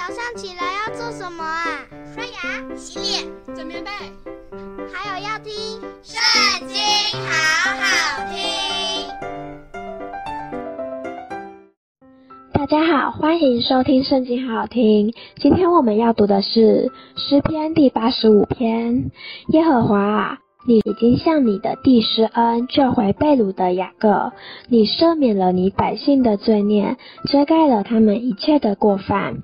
早上起来要做什么啊？刷牙、洗脸、整棉被，还有要听《圣经》，好好听。大家好，欢迎收听《圣经》，好好听。今天我们要读的是诗篇第八十五篇。耶和华啊，你已经向你的弟施恩，救回被掳的雅各。你赦免了你百姓的罪孽，遮盖了他们一切的过犯。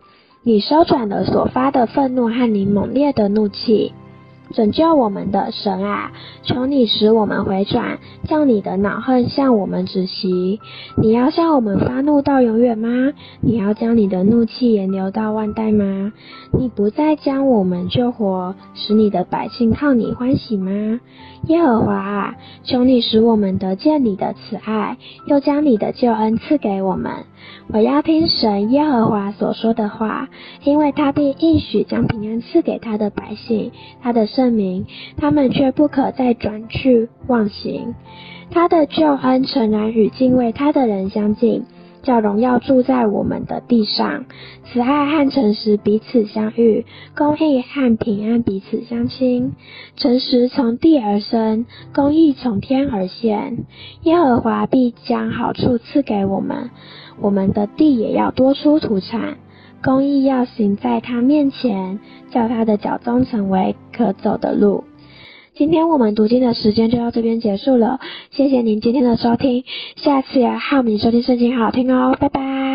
你收转了所发的愤怒和你猛烈的怒气。拯救我们的神啊，求你使我们回转，叫你的恼恨向我们止息。你要向我们发怒到永远吗？你要将你的怒气延留到万代吗？你不再将我们救活，使你的百姓靠你欢喜吗？耶和华啊，求你使我们得见你的慈爱，又将你的救恩赐给我们。我要听神耶和华所说的话，因为他必应许将平安赐给他的百姓，他的圣民，他们却不可再转去妄行。他的救恩诚然与敬畏他的人相近，叫荣耀住在我们的地上。慈爱和诚实彼此相遇，公义和平安彼此相亲。诚实从地而生，公义从天而现。耶和华必将好处赐给我们。我们的地也要多出土产，公义要行在他面前，叫他的脚踪成为可走的路。今天我们读经的时间就到这边结束了，谢谢您今天的收听，下次也要和我们收听圣经，好听哦，拜拜。